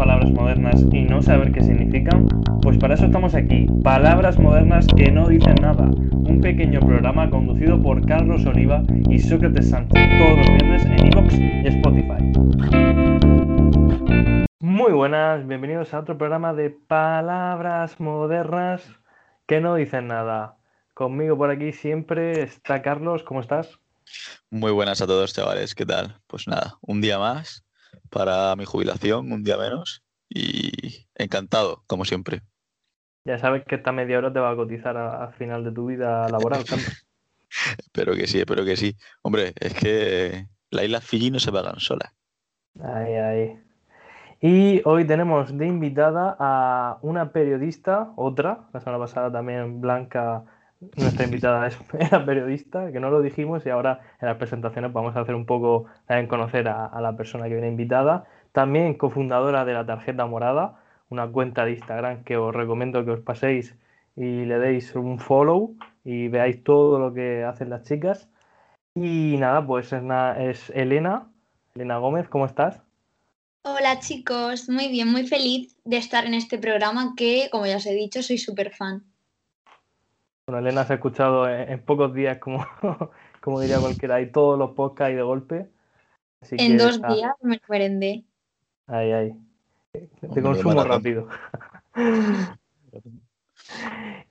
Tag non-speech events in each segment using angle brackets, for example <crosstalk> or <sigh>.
palabras modernas y no saber qué significan? Pues para eso estamos aquí, Palabras Modernas que no dicen nada, un pequeño programa conducido por Carlos Oliva y Sócrates Sánchez todos los viernes en iVoox y Spotify. Muy buenas, bienvenidos a otro programa de Palabras Modernas que no dicen nada. Conmigo por aquí siempre está Carlos, ¿cómo estás? Muy buenas a todos, chavales. ¿Qué tal? Pues nada, un día más para mi jubilación, un día menos. Y encantado, como siempre. Ya sabes que esta media hora te va a cotizar al final de tu vida laboral, <laughs> espero que sí, espero que sí. Hombre, es que las Islas Fiji no se pagan solas. Ay, ay. Y hoy tenemos de invitada a una periodista, otra, la semana pasada también Blanca nuestra invitada es, <laughs> era periodista, que no lo dijimos y ahora en las presentaciones vamos a hacer un poco en conocer a, la persona que viene invitada. También cofundadora de la tarjeta morada, una cuenta de Instagram que os recomiendo que os paséis y le deis un follow y veáis todo lo que hacen las chicas. Y nada, pues es, es Elena, Elena Gómez, ¿cómo estás? Hola chicos, muy bien, muy feliz de estar en este programa que, como ya os he dicho, soy súper fan. Bueno, Elena se ha escuchado en, pocos días, como, <laughs> como diría cualquiera, hay todos los podcasts de golpe. en dos días me merendé. Ay, ay. Te consumo rápido. <laughs>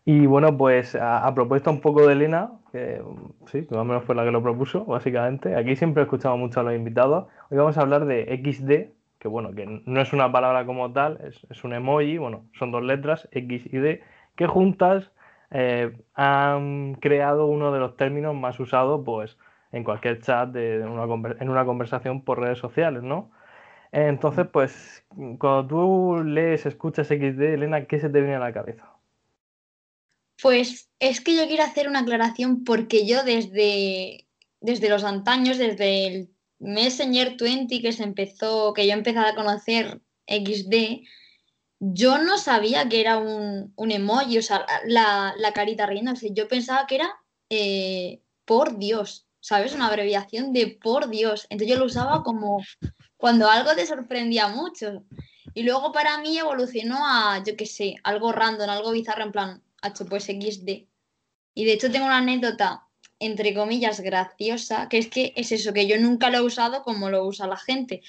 y bueno, pues a, propuesta un poco de Elena, que sí, más o menos fue la que lo propuso, básicamente. Aquí siempre he escuchado mucho a los invitados. Hoy vamos a hablar de XD, que bueno, que no es una palabra como tal, es, es un emoji, bueno, son dos letras, X y D, que juntas eh, han creado uno de los términos más usados pues, en cualquier chat de, una, en una conversación por redes sociales, ¿no? Entonces, pues, cuando tú lees, escuchas XD, Elena, ¿qué se te viene a la cabeza? Pues es que yo quiero hacer una aclaración porque yo desde, desde los antaños, desde el Messenger 20 que se empezó, que yo empecé a conocer XD, yo no sabía que era un, emoji, o sea, la, carita riendo. yo pensaba que era eh, por Dios, ¿sabes? Una abreviación de por Dios. Entonces yo lo usaba como cuando algo te sorprendía mucho. Y luego para mí evolucionó a, yo qué sé, algo random, algo bizarro, en plan, H, pues XD. Y de hecho tengo una anécdota, entre comillas, graciosa, que es que es eso, que yo nunca lo he usado como lo usa la gente.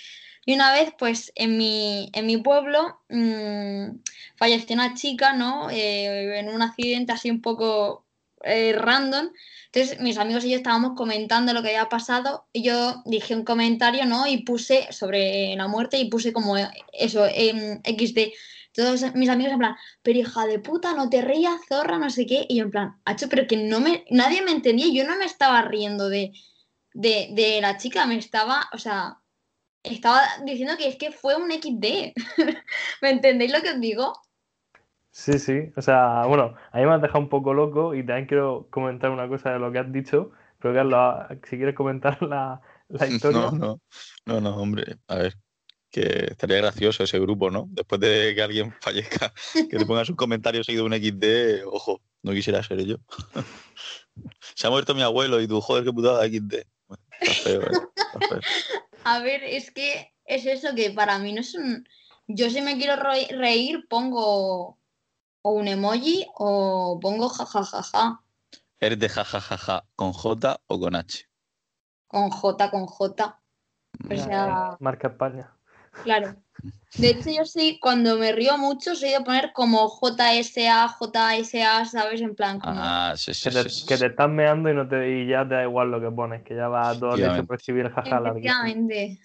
Y una vez, pues, en mi, en mi pueblo mmm, falleció una chica, ¿no? Eh, en un accidente así un poco eh, random. Entonces, mis amigos y yo estábamos comentando lo que había pasado y yo dije un comentario, ¿no? Y puse sobre la muerte y puse como eso, en XD. Todos mis amigos en plan, pero hija de puta, no te rías, zorra, no sé qué. Y yo en plan, hacho, pero que no me, nadie me entendía. Yo no me estaba riendo de, de, de la chica, me estaba, o sea, estaba diciendo que es que fue un XD. <laughs> ¿Me entendéis lo que os digo? Sí, sí. O sea, bueno, a mí me has dejado un poco loco y también quiero comentar una cosa de lo que has dicho. Pero Carlos, si quieres comentar <laughs> la, <laughs> historia. No, no, no, no, hombre. A ver, que estaría gracioso ese grupo, ¿no? Después de que alguien fallezca, que te pongas un comentario seguido de un XD, ojo, no quisiera ser yo. Se ha muerto mi abuelo y tú, joder, qué putada XD. está feo, ¿eh? Está feo. A ver, es que es eso que para mí no es un... Yo si me quiero reír pongo o un emoji o pongo jajajaja. ¿Eres de jajajaja con J o con H? Con J, con J. O sea... Marca España. Claro. De hecho, yo sí, cuando me río mucho, soy de poner como JSA, JSA, ¿sabes? En plan, como... Ah, sí, sí, que, te, sí, que te estás meando y, no te, y ya te da igual lo que pones, que ya va a todo el percibir el jaja Efectivamente.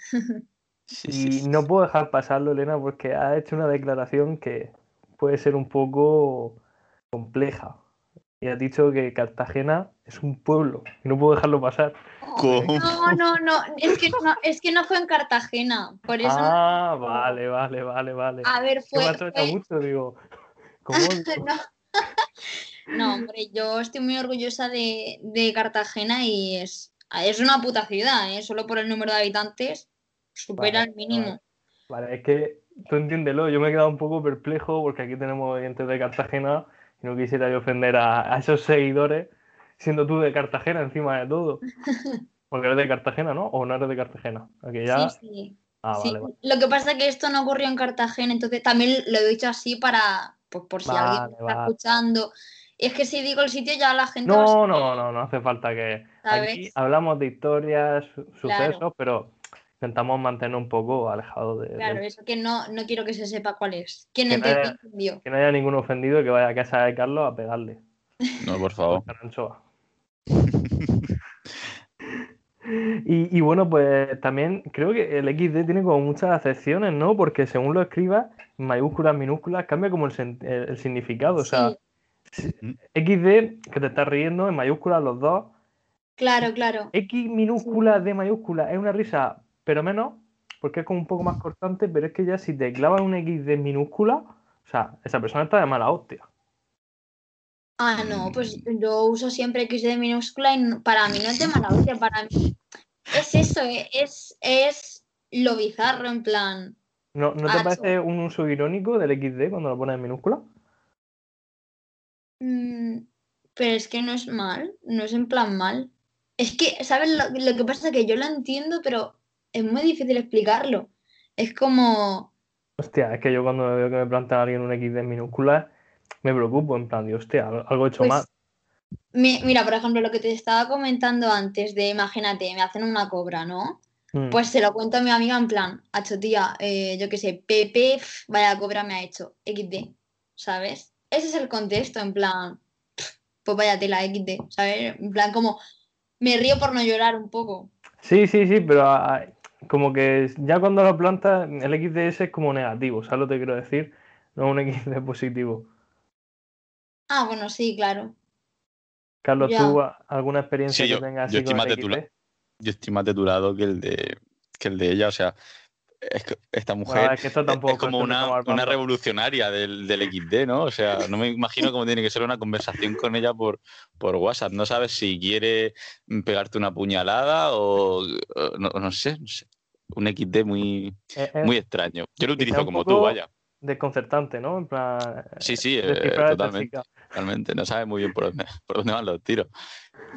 y no puedo dejar pasarlo, Elena, porque ha hecho una declaración que puede ser un poco compleja. Y ha dicho que Cartagena es un pueblo y no puedo dejarlo pasar. No, no, no, es que no, es que no fue en Cartagena, por eso. Ah, vale, vale, vale, vale. A ver, fue. Me mucho, digo. <laughs> no. hombre, yo estoy muy orgullosa de, Cartagena y es, es una puta ciudad, ¿eh? solo por el número de habitantes supera el mínimo. Vale. es que tú entiéndelo, yo me he quedado un poco perplejo porque aquí tenemos oyentes de Cartagena no quisiera yo ofender a esos seguidores siendo tú de Cartagena encima de todo. <laughs> Porque eres de Cartagena, ¿no? ¿O no eres de Cartagena? Sí, sí. Ah, Sí, vale, vale. Lo que pasa es que esto no ocurrió en Cartagena, entonces también lo he dicho así para, pues por si alguien Vale, está vale. escuchando. Y es que si digo el sitio ya la gente va a No, no, no, no hace falta que. ¿Sabes? Aquí hablamos de historias, su- Claro. sucesos, pero intentamos mantener un poco alejado de, de- Claro, eso que no, no quiero que se sepa cuál es. ¿Quién Que no haya- que no haya ningún ofendido que vaya a casa de Carlos a pegarle. No, por favor. <laughs> Y, y bueno, pues también creo que el XD tiene como muchas acepciones, ¿no? Porque según lo escribas, mayúsculas, minúsculas, cambia como el, el- el significado. O sea, Sí, si- XD, que te estás riendo, en mayúsculas los dos. claro, claro. X minúscula de mayúscula es una risa, pero menos, porque es como un poco más cortante, pero es que ya si te clavas un XD minúscula, o sea, esa persona está de mala hostia. Ah, no, pues yo uso siempre X de minúscula y para mí no es de mala hostia, para mí es eso, eh, es, es lo bizarro, en plan. ¿No, no te Ah, parece un uso irónico del XD cuando lo pones en minúscula? mm, pero es que no es mal, no es en plan mal. Es que, ¿sabes? Lo, lo que pasa es que yo lo entiendo, pero es muy difícil explicarlo. Es como, Hostia, es que yo cuando veo que me plantea alguien un XD en minúsculas, me preocupo, en plan, de, hostia, algo he hecho Pues, mal. mi- mira, por ejemplo, lo que te estaba comentando antes de, imagínate, me hacen una cobra, ¿no? Mm. Pues se lo cuento a mi amiga en plan, hacho tía, eh, yo qué sé, Pepe, pf, vaya cobra me ha hecho, XD, ¿sabes? Ese es el contexto, en plan, pf, pues vaya tela XD, ¿sabes? En plan, como, me río por no llorar un poco. Sí, sí, sí, pero ah, como que ya cuando lo plantas, el XDS es como negativo, ¿sabes lo que te quiero decir? No un XD positivo. Ah, bueno, sí, claro. Carlos, Ya. ¿tú alguna experiencia Sí, que tengas yo así con estoy el más de tu XD? Yo estoy más de tu lado que el de, que el de ella. O sea, es que esta Bueno, mujer es que esto es- tampoco es como una, una revolucionaria del, del XD, ¿no? O sea, no me imagino cómo tiene que ser una conversación con ella por, por WhatsApp. No sabes si quiere pegarte una puñalada o, o no, no sé, no sé. Un XD muy, Es- es muy extraño. Yo lo utilizo como tú, vaya. desconcertante, ¿no? En plan, Sí, sí, eh, a esta totalmente. Realmente, no sabes muy bien por dónde, <laughs> por dónde van los tiros.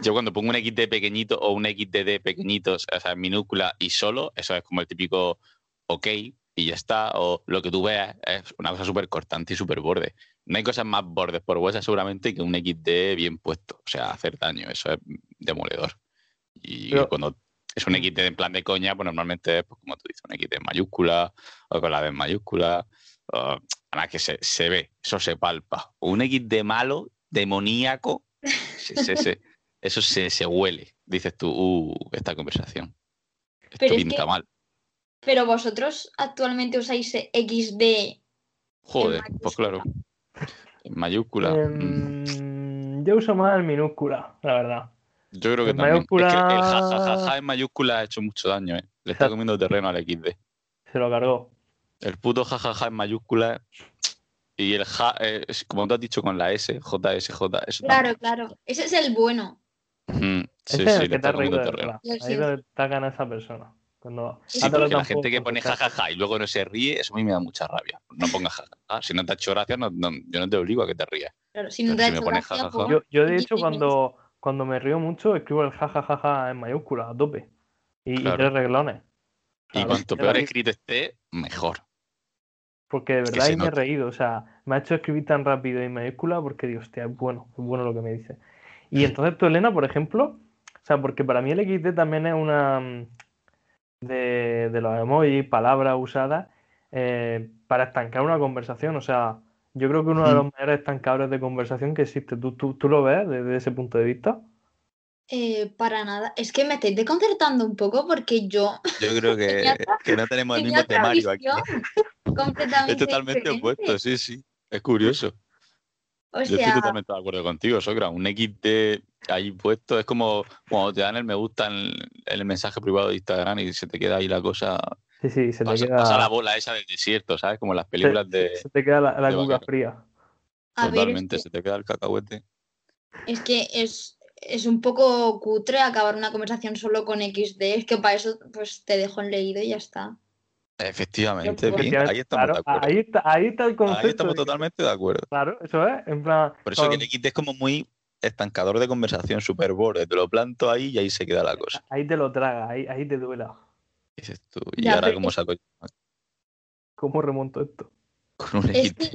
Yo cuando pongo un XD pequeñito o un XDD pequeñitos, o sea, en minúscula y solo, eso es como el típico ok y ya está, o lo que tú veas es una cosa súper cortante y súper borde. No hay cosas más bordes por WhatsApp seguramente que un XD bien puesto, o sea, hacer daño, eso es demoledor. Y Pero- cuando es un XD en plan de coña, pues normalmente es, pues, como tú dices, un XD en mayúscula o con la D en mayúscula. o- además que se, se ve, eso se palpa. Un XD malo, demoníaco, se- se- se- <laughs> eso se, se huele. Dices tú, uh, esta conversación. Esto Pero es pinta que- mal. Pero vosotros actualmente usáis XD. Joder, pues claro. En mayúscula. mm. Em, yo uso más minúscula, la verdad. Yo creo que en también. Es que el mayúscula- jajajaja en mayúscula ha hecho mucho daño, ¿eh? Le está comiendo terreno al XD. Se lo cargó. El puto jajaja en mayúscula y el ja, eh, como tú has dicho con la S, JSJ, eso Claro, claro. Ese es el bueno. Mm, sí, Ese es sí, el que te está ha reído terreno. Ahí sí. está ganando esa persona. Cuando Sí, porque la tampoco gente que pone jajaja y luego no se ríe, eso a mí me da mucha rabia. No pongas jajaja. Si no te ha hecho gracia, no- no- yo no te obligo a que te rías. Claro, si no te ha hecho gracia, jajaja. pon Yo, yo de hecho, cuando, cuando me río mucho, escribo el jajajaja en mayúsculas, a tope. Y, tres reglones. Y cuanto peor escrito esté, mejor. Porque de verdad ahí me he reído. O sea, me ha hecho escribir tan rápido en mayúscula porque digo, hostia, es bueno, es bueno lo que me dice. Y entonces tú, Elena, por ejemplo, o sea, porque para mí el XD también es una mm, de, de los emojis, palabras usadas eh, para estancar una conversación. O sea, yo creo que uno de los mayores estancadores de conversación que existe. ¿Tú, tú, tú lo ves desde ese punto de vista? Eh, para nada. Es que me estáis desconcertando un poco porque yo Yo creo que, <laughs> que no tenemos el mismo temario aquí. <laughs> completamente Es totalmente diferente. opuesto, sí, sí. Es curioso. O Yo estoy totalmente de acuerdo contigo, Socra. Un XD ahí puesto es como cuando te dan el me gusta en, en el mensaje privado de Instagram y se te queda ahí la cosa. Sí, sí, se te Pasa, queda, pasa la bola esa del desierto, ¿sabes? Como en las se- películas de. se te queda la, cuca fría. ver, Totalmente, que, se te queda el cacahuete. es que es, es un poco cutre acabar una conversación solo con XD. Es que para eso pues te dejo en leído y ya está. Efectivamente, bien, ahí estamos claro, de acuerdo. ahí, está, ahí está el concepto. Ahí estamos de que- totalmente de acuerdo. Claro, eso es. En plan, Por eso que con- XD es como muy estancador de conversación, super borde. Te lo planto ahí y ahí se queda la cosa. ahí te lo traga, ahí, ahí te duela. Dices tú, ¿y Ya, ahora cómo saco yo ¿Cómo remonto esto? con un Es XD? que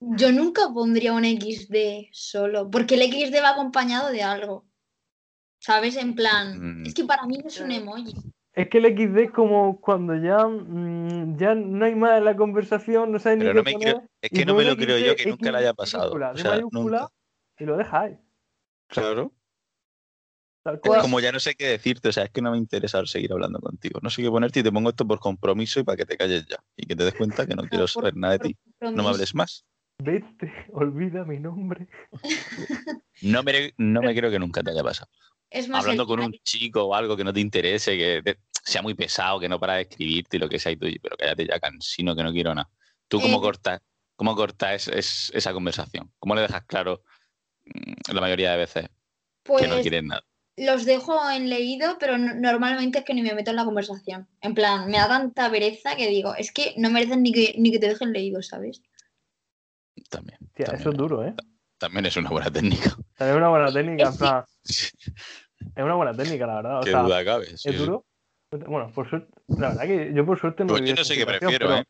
yo nunca pondría un XD solo, porque el XD va acompañado de algo. ¿Sabes? En plan, Mm. es que para mí no es un emoji. Es que el XD es como cuando ya, mm, ya no hay más en la conversación, no sabes ni qué me poner. creo, es que no me lo creo yo que nunca le haya pasado. mayúscula, O sea, mayúscula, nunca. y lo dejáis. Claro. Tal Es cual. como ya no sé qué decirte, o sea, es que no me interesa seguir hablando contigo. No sé qué ponerte y te pongo esto por compromiso y para que te calles ya. Y que te des cuenta que no <laughs> quiero saber nada de ti. No me hables más. Vete, <laughs> olvida mi nombre. No me, no me creo que nunca te haya pasado. Es más, Hablando el- con un chico o algo que no te interese, que te- sea muy pesado, que no para de escribirte y lo que sea, y tú, pero cállate ya, cansino, que no quiero nada. ¿Tú cómo Eh. cortas, cómo cortas es- es- esa conversación? ¿Cómo le dejas claro mm, la mayoría de veces pues que no quieres nada? Los dejo en leído, pero no- normalmente es que ni me meto en la conversación. En plan, me da tanta pereza que digo, es que no merecen ni que, ni que te dejen leído, ¿sabes? También. Tía, también, eso es duro, ¿eh? también es una buena técnica. También es una buena técnica, en plan, <laughs> es una buena técnica, la verdad. O Qué sea, duda cabe. sí, es sí. duro. Bueno, por suerte, la verdad que yo por suerte no Pues yo no sé qué prefiero, pero- ¿eh?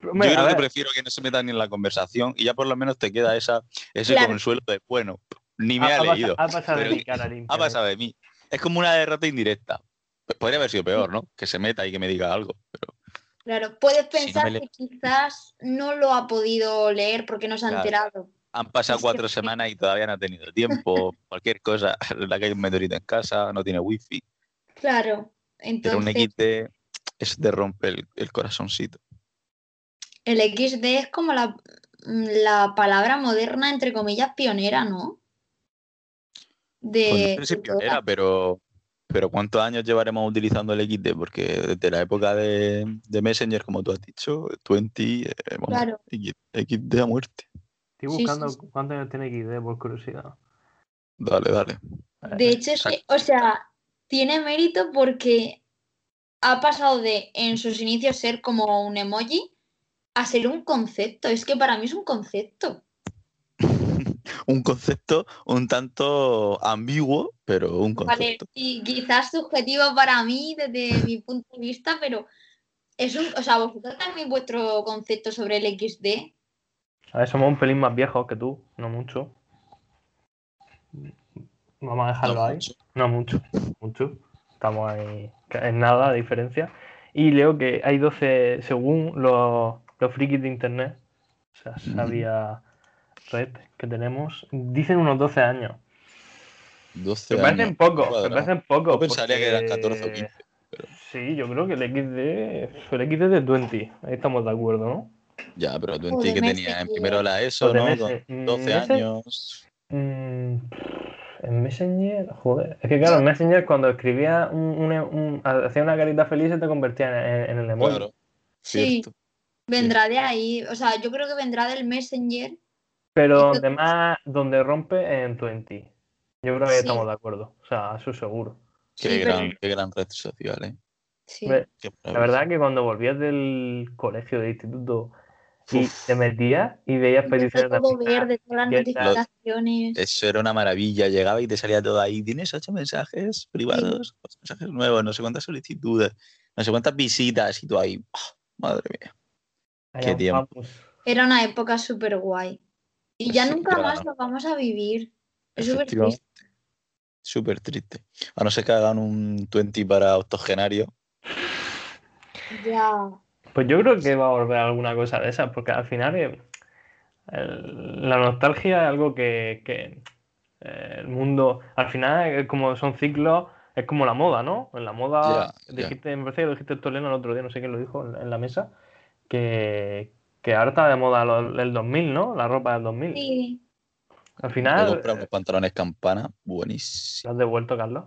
Yo creo que prefiero que no se metan ni en la conversación y ya por lo menos te queda esa, ese Claro. consuelo de, bueno, ni me ha, ha, ha pasa- leído, ha pasado de cara limpia. ha pasado de mí. Es como una derrota indirecta. Podría haber sido peor, ¿no? Que se meta y que me diga algo. Pero Claro, puedes Si no pensar que quizás no lo ha podido leer porque no se ha Claro. enterado. han pasado cuatro semanas y todavía no ha tenido tiempo, cualquier cosa. <laughs> La que hay un meteorito en casa, no tiene wifi. Claro, Pero un entonces XD es de romper el, el corazoncito. el XD es como la, la palabra moderna, entre comillas, pionera, ¿no? De, Pues no sé si de pionera, todas. pero, pero ¿cuántos años llevaremos utilizando el XD? Porque desde la época de, de Messenger, como tú has dicho, 20, eh, Claro. X- XD a muerte. Estoy sí, buscando sí. cuántos años tiene XD por curiosidad. Dale, dale. De hecho, es que, o sea, tiene mérito porque ha pasado de en sus inicios ser como un emoji a ser un concepto. Es que para mí es un concepto. Un concepto un tanto ambiguo, pero un Vale, concepto. y quizás subjetivo para mí desde mi punto de vista, pero es un, o sea, vosotros también vuestro concepto sobre el XD. A ver, somos un pelín más viejos que tú, no mucho. Vamos a dejarlo No ahí. mucho. No mucho, mucho. Estamos ahí en nada de diferencia. Y leo que hay 12, según los, los frikis de internet, o sea, sabía red que tenemos, dicen unos 12 años. 12 Me parecen años. pocos, me parecen pocos. Yo pensaría que eran 14 o porque- 15. Sí, yo creo que el XD, el XD de 20, ahí estamos de acuerdo, ¿no? Ya, pero 20 Joder, que tenía en primero la ESO, ¿no? meses. Con 12 Meses. años. Mm, en Messenger, joder. Es que claro, en Messenger cuando escribía un, un- un- hacía una carita feliz se te convertía en, en el emoji. Claro. Sí. Cierto. Vendrá de ahí, o sea, yo creo que vendrá del Messenger. Pero <laughs> donde más, donde rompe en 20. Yo creo que Sí. estamos de acuerdo. O sea, eso seguro. Qué, Sí, pero- gran, qué gran red social, ¿eh? Sí. La verdad que cuando volvías del colegio, del instituto, y Uf. te metías y veías peticiones de verde, todas las notificaciones. Eso era una maravilla. Llegaba y te salía todo ahí. Tienes ocho mensajes privados, ocho mensajes nuevos, no sé cuántas solicitudes, no sé cuántas visitas y tú ahí. ¡ah! madre mía. Allá qué tiempo. Era una época súper guay. Y ya Sí, nunca más lo vamos a vivir. Es súper triste. Súper triste. A no ser que hagan un 20 para octogenario. Ya. Pues yo creo que va a volver alguna cosa de esas, porque al final eh, el- la nostalgia es algo que, que, eh, el mundo, al final, eh, como son ciclos, es como la moda, ¿no? En la moda, ya. dijiste, me parece que lo dijiste tú, Elena, el otro día, no sé quién lo dijo en, en la mesa, que, que ahora está de moda lo- el 2000, ¿no? La ropa del 2000. Sí. Al final, comprar unos pantalones campana. Buenísimo. ¿lo has devuelto, Carlos?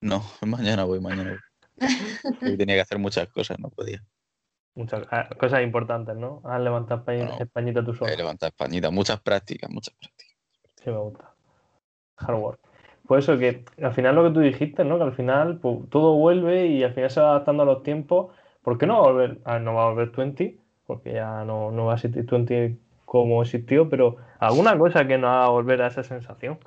No, <laughs> mañana voy, mañana voy. <laughs> Hoy tenía que hacer muchas cosas, no podía. Muchas ah, cosas importantes, ¿no? Has levantado Bueno, Españita tú solo. He levantado españita, muchas prácticas, muchas prácticas. Sí, me gusta. Hard work. Pues eso, que al final lo que tú dijiste, ¿no? Que al final pues, todo vuelve y al final se va adaptando a los tiempos. ¿Por qué no va a volver? A ver, no va a volver 20, porque ya no, no va a existir 20 como existió, pero alguna cosa que nos haga volver a esa sensación.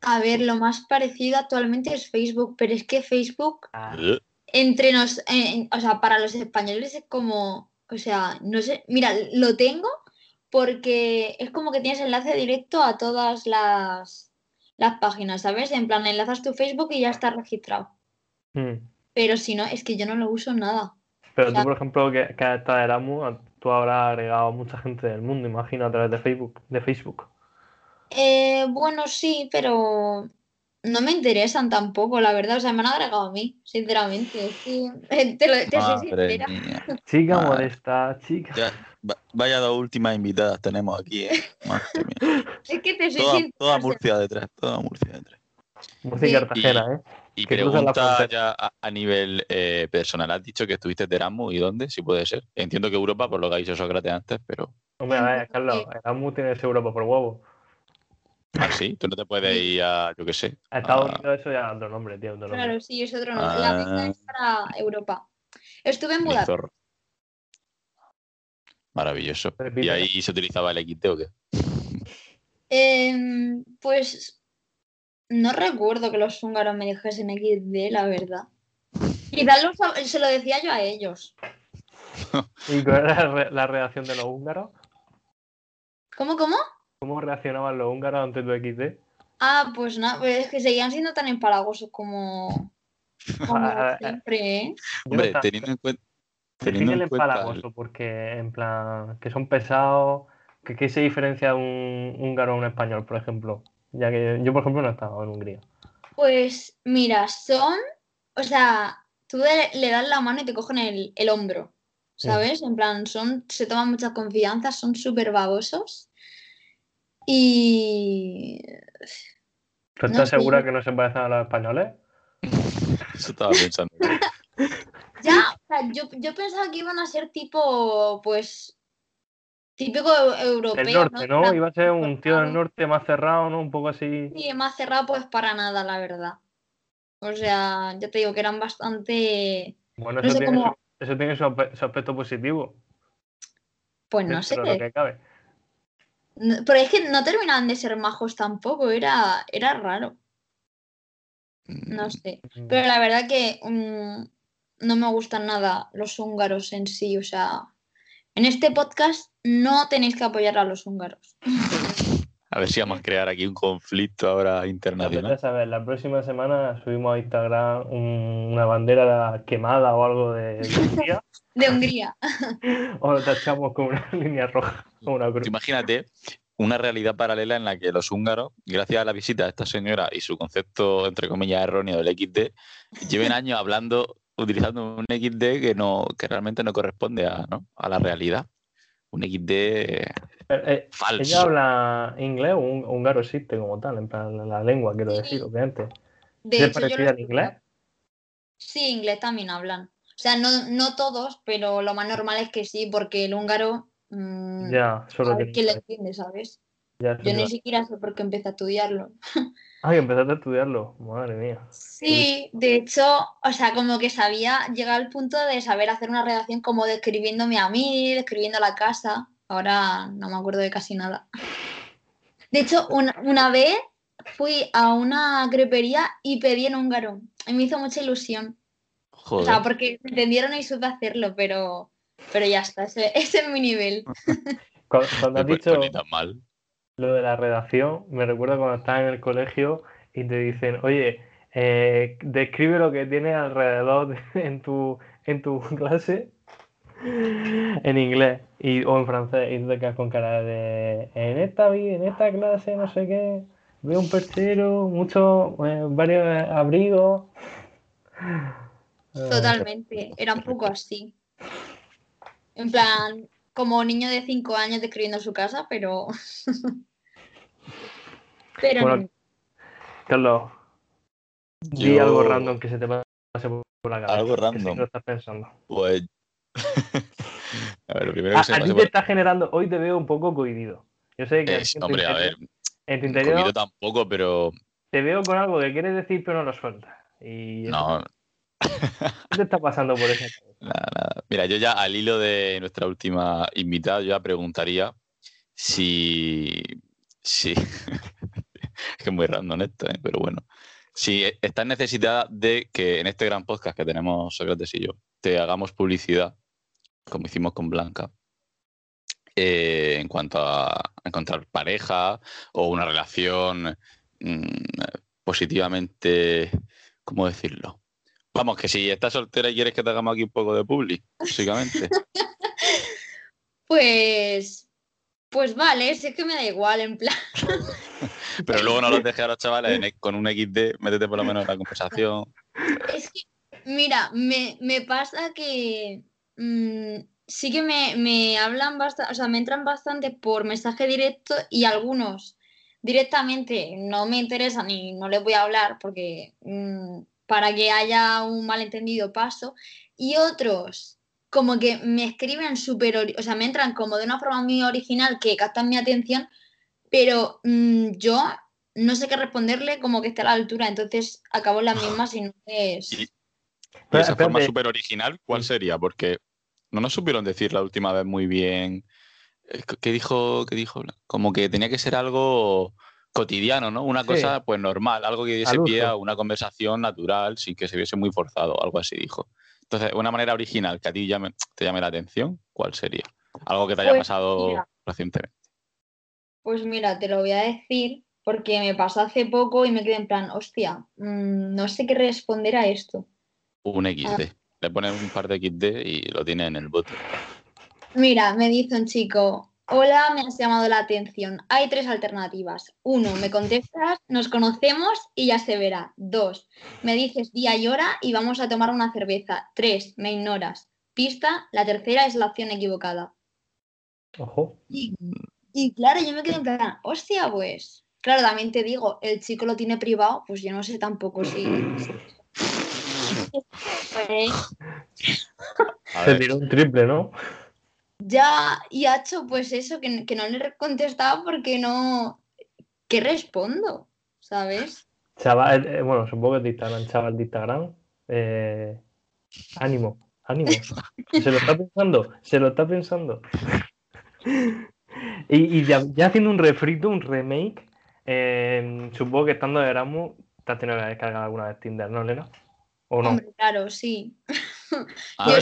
A ver, lo más parecido actualmente es Facebook, pero es que Facebook Ah, entre nos, eh, o sea, para los españoles es como, o sea, no sé, mira, lo tengo porque es como que tienes enlace directo a todas las, las páginas, ¿sabes? En plan, enlazas tu Facebook y ya está registrado. Mm. Pero si no, es que yo no lo uso nada. Pero tú, por ejemplo, que, que estás de Erasmus, tú habrás agregado a mucha gente del mundo, imagino, a través de Facebook. De Facebook. Eh, bueno, sí, pero no me interesan tampoco, la verdad. O sea, me han agregado a mí, sinceramente. Que, eh, te, lo, te soy sincera. mía. Chica Madre. modesta, chica. Ya, va- vaya dos últimas invitadas tenemos aquí, ¿eh? Madre mía. <laughs> Es que te soy Toda, sincera. toda Murcia detrás, toda Murcia detrás. Murcia y Sí. Cartagena, ¿eh? Y pregunta ya a, a nivel eh, personal. Has dicho que estuviste de Erasmus y dónde, si puede ser. Entiendo que Europa, por lo que ha dicho Sócrates antes, pero Hombre, a ver, Sí. Carlos, Erasmus tiene ese Europa por huevo. así, tú no te puedes ir a, yo qué sé. A Estados a- Unidos eso ya es otro nombre, tío, otro nombre. Claro, sí, es otro nombre. La beca Ah. es para Europa. Estuve en Budapest. Maravilloso. ¿Y ahí se utilizaba el XT o qué? Em, pues no recuerdo que los húngaros me dijesen XD, la verdad. Quizás se lo decía yo a ellos. <laughs> ¿Y cuál era la re- la reacción de los húngaros? ¿Cómo, cómo? ¿Cómo reaccionaban los húngaros ante tu XD? Ah, pues nada, pues es que seguían siendo tan empalagosos como, como <laughs> Ah, ah, siempre, ¿eh? Yo Hombre, teniendo en cuenta. Teniendo en le cuenta empalagoso, porque en plan, que son pesados, que qué se diferencia un húngaro a un español, por ejemplo. Ya que yo, por ejemplo, no he estado en Hungría. Pues mira, son, o sea, tú le, le das la mano y te cogen el, el hombro, Sí. ¿sabes? En plan, son, se toman mucha confianza, son súper babosos. Y ¿Tú estás segura que no se parecen a los españoles? Eso estaba pensando. <laughs> ya, o sea, yo, yo pensaba que iban a ser tipo, pues, típico eu- europeo. Del norte, ¿no? Iba a ser un tío del norte más cerrado, ¿no? Un poco así. Sí, más cerrado, pues para nada, la verdad. O sea, ya te digo que eran bastante. Bueno, No eso, sé tiene, cómo- su, eso tiene su, aspe- su aspecto positivo. Pues no sé. que cabe. No- Pero es que no terminaban de ser majos tampoco, era, era raro, no sé. Pero la verdad que mm, no me gustan nada los húngaros en sí, o sea, en este podcast no tenéis que apoyar a los húngaros. A ver si vamos a crear aquí un conflicto ahora internacional. sabes, la próxima semana subimos a Instagram un- una bandera quemada o algo de, de Hungría, <laughs> De Hungría. <laughs> o lo tachamos con una <laughs> línea roja, con una cruz. Imagínate una realidad paralela en la que los húngaros, gracias a la visita de esta señora y su concepto, entre comillas, erróneo del XD, lleven años hablando, utilizando un XD que no, que realmente no corresponde a, ¿no? a la realidad. Un XD Eh, eh, falso. ¿Ella habla inglés o un húngaro existe como tal? En plan, la, la lengua, quiero Sí. decir, obviamente. De ¿Es parecida lo al inglés? Sí, inglés también hablan. O sea, no, no todos, pero lo más normal es que sí, porque el húngaro. mm, Ya, solo le que- entiende, ¿sabes? ya, Yo ni siquiera sé por qué empecé a estudiarlo. <laughs> Ay, empezaste a estudiarlo. Madre mía. Sí, de hecho, o sea, como que sabía, llegar al punto de saber hacer una redacción como describiéndome a mí, describiendo la casa. Ahora no me acuerdo de casi nada. De hecho, una, una vez fui a una crepería y pedí en húngaro. Y me hizo mucha ilusión. O sea, porque me entendieron y supe hacerlo, pero, pero ya está, ese, <laughs> ese es mi nivel. Cu- Cuando has Pues- dicho pues ni tan mal. Lo de la redacción, me recuerda cuando estás en el colegio y te dicen, oye, eh, describe lo que tienes alrededor de- <laughs> en tu, en tu <laughs> clase en inglés y, o en francés y te quedas con cara de en esta en esta clase no sé qué veo un perchero muchos eh, varios abrigos Totalmente, era un poco así. En plan, como niño de 5 años describiendo su casa, pero. <laughs> pero Bueno, no. Carlos di Yo- algo random que se te pase por la cabeza Algo que sé que random. lo estás pensando Pues. <laughs> a ver, lo primero A, que se a ti te está generando, hoy te veo un poco cohibido. Yo sé que Eh, hombre, a interior- ver, en tu interior comido tampoco, pero te veo con algo que quieres decir pero no lo sueltas. Y no, <laughs> ¿qué está pasando por nada, nada. Mira, yo ya al hilo de nuestra última invitada, yo ya preguntaría si. si es <laughs> que es muy random esto, ¿eh? pero bueno. si estás necesitada de que en este gran podcast que tenemos Sócrates y yo, te hagamos publicidad, como hicimos con Blanca, eh, en cuanto a encontrar pareja o una relación mm, positivamente, ¿cómo decirlo? Vamos, que si estás soltera y quieres que te hagamos aquí un poco de publi, básicamente. <laughs> pues, pues vale, es que me da igual, en plan. <laughs> Pero luego no los dejes a los chavales con un XD, métete por lo menos en la conversación. Es que, mira, me, pasa que mm, sí que me, hablan bastante, o sea, me entran bastante por mensaje directo y algunos directamente no me interesan y no les voy a hablar porque mm, para que haya un malentendido paso. Y otros como que me escriben súper, o sea, me entran como de una forma muy original que captan mi atención, pero mm, yo no sé qué responderle como que esté a la altura, entonces acabo en la misma si no es... ¿Y, esa forma súper original cuál sería? Porque no nos supieron decir la última vez muy bien. Eh, ¿Qué dijo? ¿Qué dijo? Como que tenía que ser algo cotidiano, ¿no? Una cosa pues normal, algo que diese pie a una conversación natural sin que se viese muy forzado, algo así dijo. Entonces, una manera original que a ti te llame la atención, ¿cuál sería? Algo que te haya pues pasado recientemente. Pues mira, te lo voy a decir porque me pasó hace poco y me quedé en plan, hostia, mm, no sé qué responder a esto. Un XD. Ah. Le pones un par de XD y lo tiene en el bote. Mira, me dice un chico, hola, me has llamado la atención. Hay tres alternativas. Uno, me contestas, nos conocemos y ya se verá. Dos, me dices día y hora y vamos a tomar una cerveza. Tres, me ignoras. Pista, la tercera es la opción equivocada. Ojo. Y, y claro, yo me quedé en plan, hostia, pues. Claro, también te digo, el chico lo tiene privado, pues yo no sé tampoco si <laughs> <laughs> Se tiró un triple, ¿no? Ya, y ha hecho pues eso, que, no le he contestado porque no. ¿Qué respondo? ¿Sabes? Chaval, eh, bueno, supongo que es de Instagram, chaval de Instagram. Eh, ánimo, ánimo. <laughs> Se lo está pensando, se lo está pensando. y, ya, haciendo un refrito, un remake, eh, supongo que estando de Erasmus, te has tenido que descargar alguna vez Tinder, ¿no, Lena? ¿O no? claro, sí. <laughs> Ah,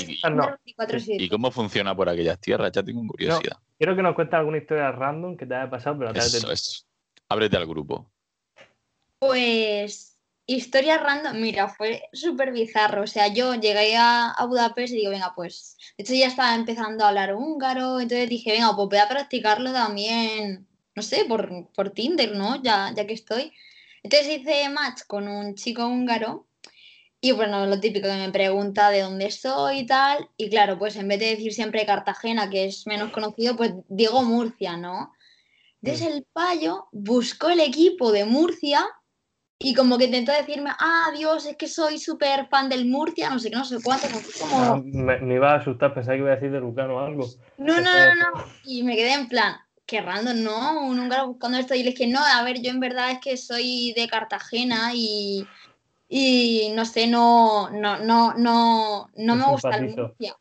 y, cómo funciona por aquellas tierras? Ya tengo curiosidad. quiero que nos cuentes alguna historia random que te haya pasado, pero Eso es. Ábrete al grupo. Pues historia random, mira, fue súper bizarro. O sea, yo llegué a, Budapest y digo, venga, pues, de hecho ya estaba empezando a hablar húngaro, entonces dije, venga, pues voy a practicarlo también, no sé, por, por Tinder, ¿no? Ya, ya que estoy. Entonces hice match con un chico húngaro y bueno, lo típico que me pregunta de dónde soy y tal. Y claro, pues en vez de decir siempre Cartagena, que es menos conocido, pues digo Murcia, ¿no? Entonces el payo buscó el equipo de Murcia y como que intentó decirme, ah, Dios, es que soy súper fan del Murcia, no sé qué, no sé cuánto. Como... Ah, me, iba a asustar, pensaba que iba a decir de Lucano o algo. No, no, no, no. Y me quedé en plan, qué random, ¿no? Un húngaro buscando esto. Y le dije, no, a ver, yo en verdad es que soy de Cartagena y y no sé, no, no, no, no, no me gusta el Murcia.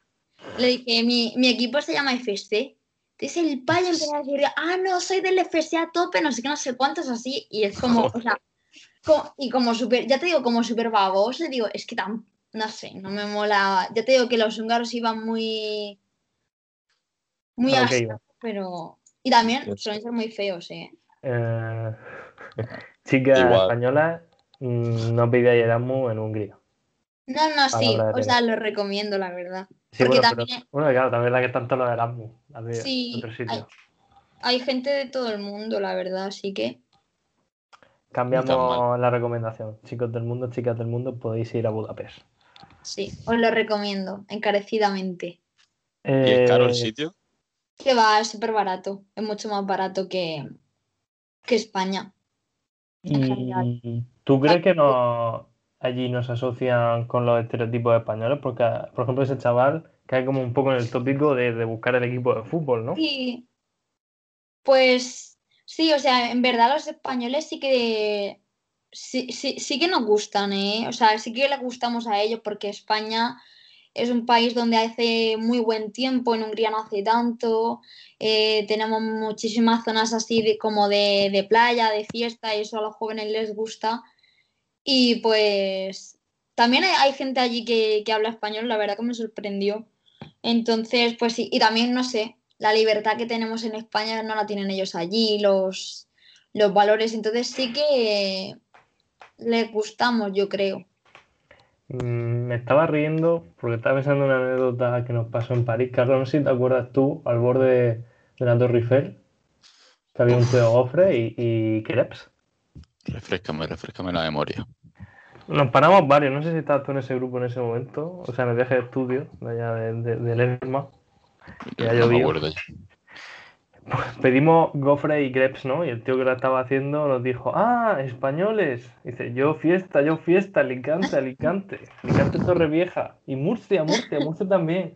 Le dije, mi, mi, equipo se llama FC. Entonces el payo empezó a decir, ah, no, soy del FC a tope, no sé qué, no sé cuántos así. Y es como, o sea, y como súper, ya te digo, como súper baboso, digo, es que tan, no sé, no me mola. Ya te digo que los húngaros iban muy, muy ah, pero, y también suelen ser muy feos, eh. eh chicas españolas Mm, no pide Erasmus en Hungría. No, no, sí, o sea, lo recomiendo, la verdad. Sí, bueno, también... bueno, claro, también la que están todos los Erasmus. Sí, hay, gente de todo el mundo, la verdad, así que. Cambiamos la recomendación. Chicos del mundo, chicas del mundo, podéis ir a Budapest. Sí, os lo recomiendo, encarecidamente. ¿Y es caro el eh, sitio? Que va, es súper barato. Es mucho más barato que, que España. Y ¿Tú crees que no, allí nos asocian con los estereotipos españoles? Porque, por ejemplo, ese chaval cae como un poco en el tópico de, buscar el equipo de fútbol, ¿no? Sí. Pues sí, o sea, en verdad los españoles sí que sí, sí, sí que nos gustan, ¿eh? O sea, sí que les gustamos a ellos porque España es un país donde hace muy buen tiempo, en Hungría no hace tanto, eh, tenemos muchísimas zonas así de, como de, playa, de fiesta, y eso a los jóvenes les gusta. Y pues también hay, hay gente allí que, que habla español, la verdad que me sorprendió. Entonces, pues sí, y también, no sé, la libertad que tenemos en España no la tienen ellos allí, los, los valores. Entonces sí que les gustamos, yo creo. Mm, Me estaba riendo porque estaba pensando en una anécdota que nos pasó en París. Carlos, no sé si te acuerdas tú, al borde de la Torre Eiffel, que había un tío gofre y, y crepes. Refrescame, refrescame la memoria. Nos paramos varios, no sé si estabas tú en ese grupo en ese momento, o sea, en el viaje de estudio de allá de, de, del ESMA. No me acuerdo. <laughs> Pedimos gofre y crepes, ¿no? Y el tío que la estaba haciendo nos dijo, ah, españoles. Dice, yo fiesta, yo fiesta, Alicante, Alicante, Alicante Torre Vieja. Y Murcia, Murcia, Murcia también.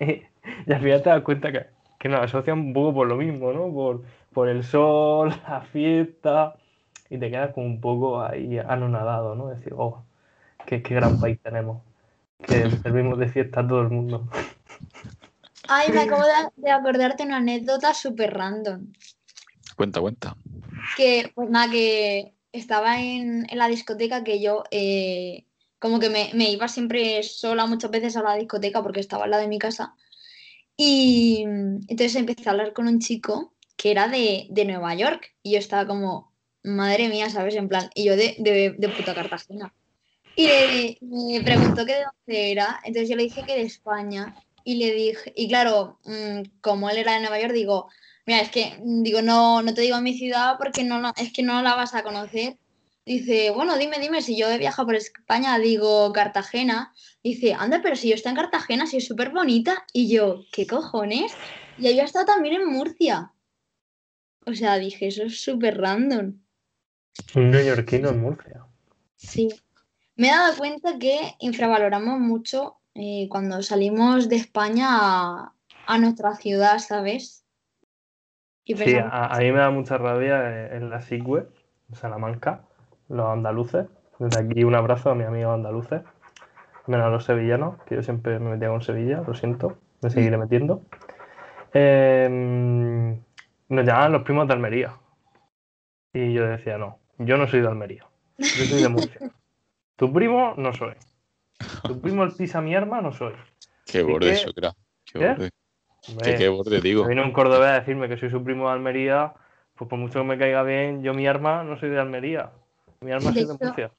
Y, <laughs> y al final te das cuenta que, que nos asocian un poco por lo mismo, ¿no? Por, por el sol, <laughs> la fiesta. Y te quedas como un poco ahí anonadado, ¿no? Decir, oh, qué, qué gran país tenemos. Que servimos de fiesta a todo el mundo. Ay, me acabo de, de acordarte una anécdota súper random. Cuenta, cuenta. Que, pues nada, que estaba en, en la discoteca que yo, eh, como que me, me iba siempre sola muchas veces a la discoteca porque estaba al lado de mi casa. Y entonces empecé a hablar con un chico que era de, de Nueva York. Y yo estaba como, madre mía, ¿sabes? En plan, y yo de, de, de puta Cartagena. Y le, me preguntó que de dónde era. Entonces yo le dije que de España. Y le dije, y claro, mm, como él era de Nueva York, digo, mira, es que, mm, digo, no, no te digo mi ciudad porque no, es que no la vas a conocer. Dice, bueno, dime, dime, si yo he viajado por España, digo Cartagena. Dice, anda, pero si yo estoy en Cartagena, si es súper bonita. Y yo, ¿qué cojones? Y yo he estado también en Murcia. O sea, dije, eso es súper random. Un neoyorquino en Murcia. Sí. Me he dado cuenta que infravaloramos mucho eh, cuando salimos de España a, a nuestra ciudad, ¿sabes? Y Sí, a, a mí me da mucha rabia eh, en la SIGUE, en Salamanca, los andaluces. Desde aquí un abrazo a mis amigos andaluces, menos a los sevillanos, que yo siempre me metía con Sevilla, lo siento, me seguiré metiendo. Eh, nos llamaban los primos de Almería. Y yo decía, no, yo no soy de Almería, yo soy de Murcia. <laughs> Tu primo no soy. Tu primo el pisa mi arma no soy. Qué ¿Y borde qué? eso, crack. Qué ¿Qué? borde. Hombre, Que qué borde, digo. Viene un cordobés a decirme que soy su primo de Almería, pues por mucho que me caiga bien, yo mi arma no soy de Almería. Mi arma De soy de Murcia.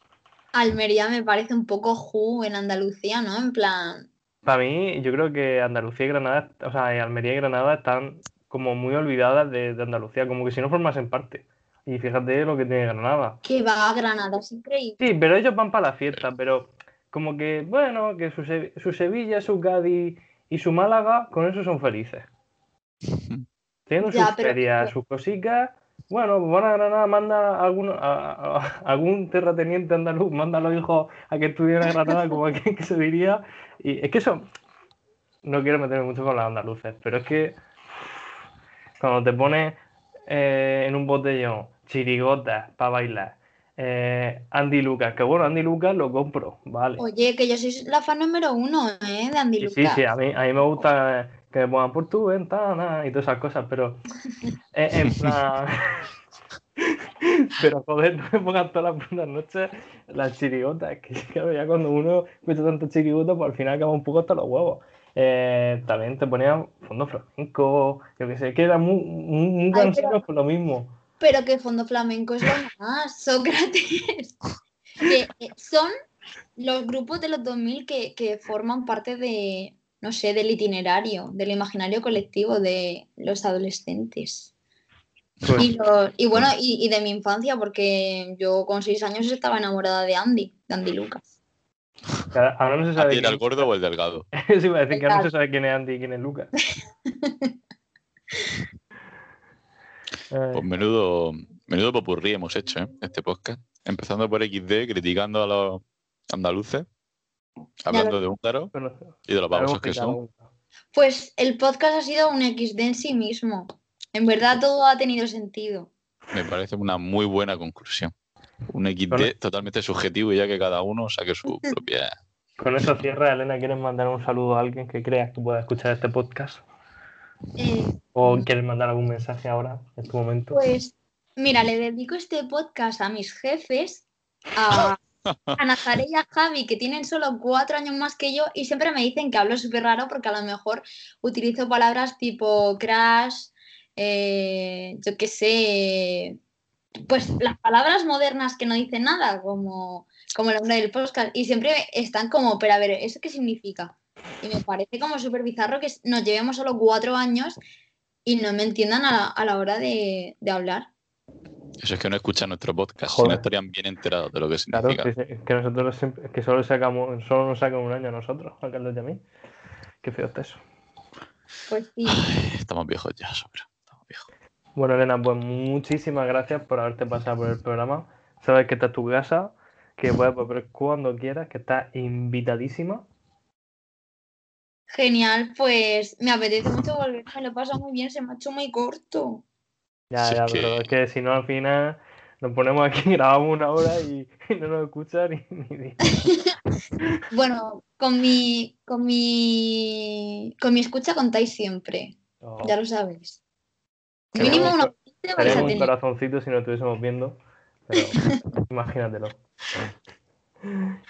Almería me parece un poco ju en Andalucía, ¿no? En plan, Para mí, yo creo que Andalucía y Granada, o sea, Almería y Granada están como muy olvidadas de, de Andalucía, como que si no formasen parte. Y fíjate lo que tiene Granada. que va a Granada, es increíble. Sí, pero ellos van para la fiesta, pero como que, bueno, que su, su Sevilla, su Cádiz y su Málaga, con eso son felices. <laughs> Teniendo Ya, sus pero- ferias, sus cositas, bueno, pues van a Granada, manda a algún, a- a- a algún terrateniente andaluz, manda a los hijos a que estudien en Granada, como que, que se diría. Y es que eso, no quiero meterme mucho con los andaluces, pero es que cuando te pones eh, en un botellón chirigotas para bailar, eh, Andy Lucas, que bueno, Andy Lucas lo compro, vale. Oye, que yo soy la fan número uno, ¿eh? De Andy Sí, sí, Lucas. sí, a mí, a mí me gusta que me pongan por tu ventana y todas esas cosas, pero <laughs> eh, en plan. <laughs> pero joder, no me pongan todas las buenas noches las chirigotas. Que claro, ya cuando uno escucha tanto chirigota, pues al final acaba un poco hasta los huevos. Eh, también te ponían fondo flamenco, yo que sé, que era muy, muy, muy Ay, cansinos pero- por lo mismo. Pero que Fondo Flamenco es lo más, <laughs> Sócrates. Que eh, son los grupos de los 2000 que, que forman parte de, no sé, del itinerario, del imaginario colectivo de los adolescentes. Pues, Y, los- y bueno, y, y de mi infancia, porque yo con seis años estaba enamorada de Andy, de Andy Lucas. ahora no se ¿A sabe ti era quién- el gordo o el delgado? <laughs> Eso iba a decir que ahora no se sabe quién es Andy y quién es Lucas. <laughs> Pues menudo, menudo popurrí hemos hecho, ¿eh? Este podcast. Empezando por XD, criticando a los andaluces, hablando de húngaros bueno, y de los babosos que son. Pues el podcast ha sido un XD en sí mismo. En verdad todo ha tenido sentido. Me parece una muy buena conclusión. Un XD Con- totalmente subjetivo, ya que cada uno saque su <laughs> propia. Con eso cierra, Elena. ¿Quieres mandar un saludo a alguien que creas que pueda escuchar este podcast? Eh, ¿O quieres mandar algún mensaje ahora, en este momento? Pues mira, le dedico este podcast a mis jefes a, <laughs> a Nazaré y a Javi, que tienen solo cuatro años más que yo, y siempre me dicen que hablo súper raro porque a lo mejor utilizo palabras tipo crash, eh, yo qué sé, pues las palabras modernas que no dicen nada, como, como el nombre del podcast, y siempre están como, pero a ver, ¿eso qué significa? Y me parece como súper bizarro que nos llevemos solo cuatro años y no me entiendan a la, a la hora de, de hablar. Eso es que no escuchan nuestro podcast, si Joder. no estarían bien enterados de lo que Claro, significa. que, que nosotros siempre- que solo sacamos, solo nos sacan un año a nosotros, a Carlos y a mí. Qué feo está eso. Pues sí. Ay, estamos viejos ya, sobra. Estamos viejos. Bueno, Elena, pues muchísimas gracias por haberte pasado por el programa. Sabes que esta es tu casa, que puedes volver cuando quieras, que estás invitadísima. Genial, pues me apetece mucho volver, me lo paso muy bien, se me ha hecho muy corto. Ya, Si ya, es pero que- es que si no al final nos ponemos aquí, <laughs> grabamos una hora y, y no nos escuchan ni. <laughs> Bueno, con mi, con mi, con mi escucha contáis siempre, No, ya lo sabéis. Mínimo un una Tenemos un corazoncito si nos estuviésemos viendo, pero <laughs> imagínatelo.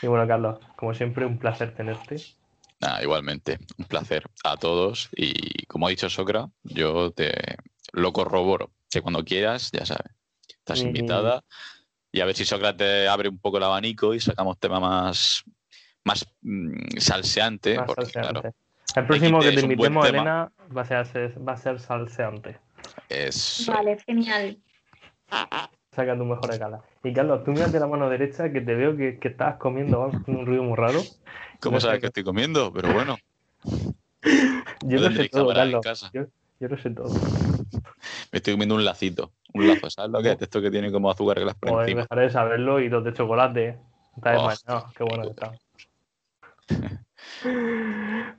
Y bueno, Carlos, como siempre, un placer tenerte. Nada, igualmente, un placer a todos y como ha dicho Socra, yo te lo corroboro, que cuando quieras, ya sabes, estás invitada y a ver si Sócrates abre un poco el abanico y sacamos tema más, más mm, salseante, Más porque salseante. claro, El próximo que te invitemos. Elena, va a ser, va a ser salseante. es... Vale, genial. Saca tu mejor escala. Y Carlos, tú miras de la mano derecha que te veo que, que estás comiendo algo con un ruido muy raro. ¿Cómo no sabes que estoy comiendo? Pero bueno, <laughs> Yo No lo sé todo, Carlos. Yo, yo lo sé todo. <laughs> me estoy comiendo un lacito, un lazo, ¿sabes lo que es? Esto que tiene como azúcar que las por Joder, encima. dejaré de saberlo y los de chocolate. Está Oh. desmayado. Qué bueno que está. <laughs>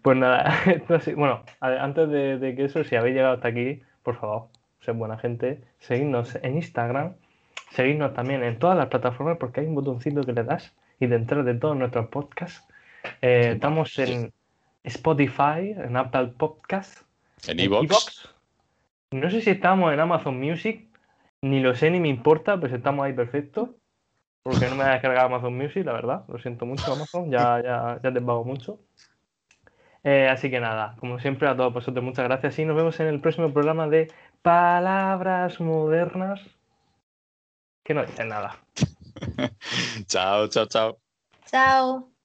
Pues nada, bueno, antes de, de que eso, si habéis llegado hasta aquí, por favor, sed buena gente, seguidnos en Instagram, seguidnos también en todas las plataformas porque hay un botoncito que le das y dentro de todos nuestros podcasts. Eh, estamos en Spotify, en Apple Podcasts, En Evox. No sé si estamos en Amazon Music, ni lo sé ni me importa, pero si estamos ahí perfecto. Porque no me ha descargado Amazon Music, la verdad. Lo siento mucho, Amazon. Ya, ya, ya te pago mucho. Eh, así que nada, como siempre, a todos vosotros muchas gracias y nos vemos en el próximo programa de Palabras Modernas que no dicen nada. <laughs> chao, chao, chao. Chao.